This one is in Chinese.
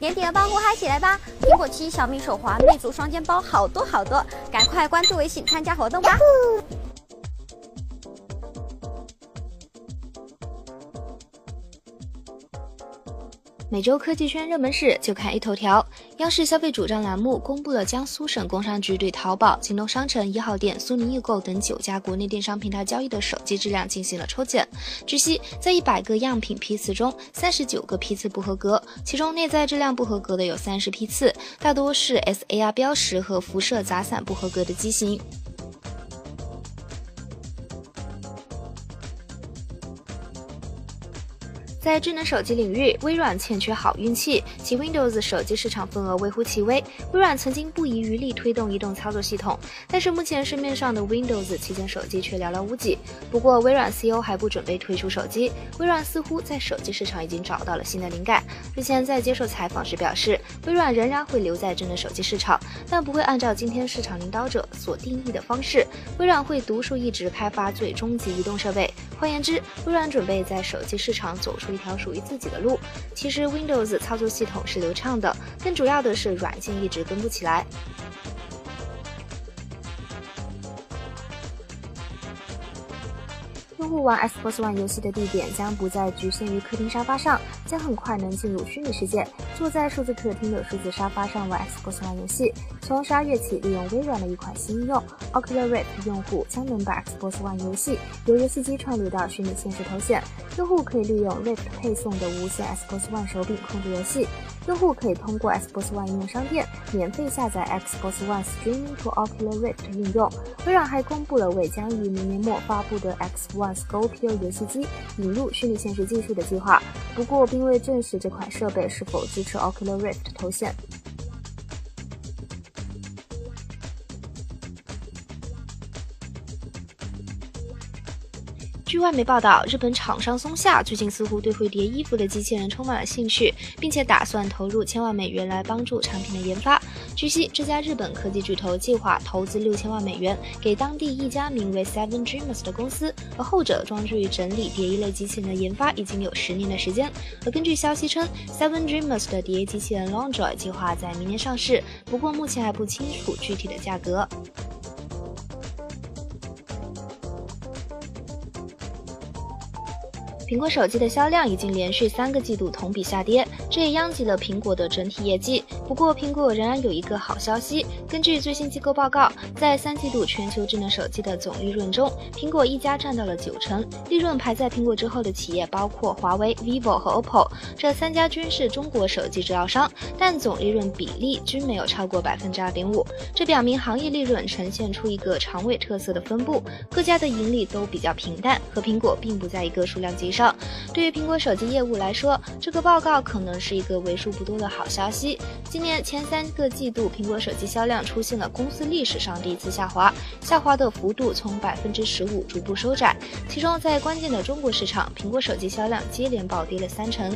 年底了，帮我嗨起来吧！苹果七、小米手环、魅族双肩包，好多好多，赶快关注微信参加活动吧！每周科技圈热门事就看一头条。央视消费主张栏目公布了江苏省工商局对淘宝、京东商城一号店、苏宁易购等九家国内电商平台交易的手机质量进行了抽检。据悉，在一百个样品批次中，三十九个批次不合格，其中内在质量不合格的有三十批次，大多是 SAR 标识和辐射杂散不合格的机型。在智能手机领域，微软欠缺好运气，其 Windows 手机市场份额微乎其微。微软曾经不遗余力推动移动操作系统，但是目前市面上的 Windows 旗舰手机却寥寥无几。不过，微软 CEO 还不准备推出手机。微软似乎在手机市场已经找到了新的灵感。日前在接受采访时表示，微软仍然会留在智能手机市场，但不会按照今天市场领导者所定义的方式。微软会独树一帜开发最终级移动设备。换言之，微软准备在手机市场走出一条属于自己的路。其实，Windows 操作系统是流畅的，更主要的是软件一直跟不起来。用户玩 Xbox One 游戏的地点将不再局限于客厅沙发上，将很快能进入虚拟世界，坐在数字客厅的数字沙发上玩 Xbox One 游戏。从十二月起，利用微软的一款新应用 Oculus Rift，用户将能把 Xbox One 游戏由游戏机串流到虚拟现实头显。用户可以利用 Rift 配送的无线 Xbox One 手柄控制游戏。用户可以通过 Xbox One 应用商店免费下载 Xbox One Streaming to Oculus Rift 应用。微软还公布了为将于明年末发布的 X One Scorpio 游戏机引入虚拟现实技术的计划，不过并未证实这款设备是否支持 Oculus Rift 头显。据外媒报道，日本厂商松下最近似乎对会叠衣服的机器人充满了兴趣，并且打算投入千万美元来帮助产品的研发。据悉，这家日本科技巨头计划投资六千万美元给当地一家名为 Seven Dreamers 的公司，而后者专注于整理叠衣类机器人的研发已经有十年的时间。而根据消息称，Seven Dreamers 的叠衣机器人 Longjoy 计划在明年上市，不过目前还不清楚具体的价格。苹果手机的销量已经连续三个季度同比下跌，这也殃及了苹果的整体业绩。不过，苹果仍然有一个好消息。根据最新机构报告，在三季度全球智能手机的总利润中，苹果一家占到了九成。利润排在苹果之后的企业包括华为、vivo 和 OPPO，这三家均是中国手机制造商，但总利润比例均没有超过百分之二点五。这表明行业利润呈现出一个长尾特色的分布，各家的盈利都比较平淡，和苹果并不在一个数量级上对于苹果手机业务来说，这个报告可能是一个为数不多的好消息。今年前三个季度，苹果手机销量出现了公司历史上第一次下滑，下滑的幅度从百分之十五逐步收窄。其中，在关键的中国市场，苹果手机销量接连暴跌了三成。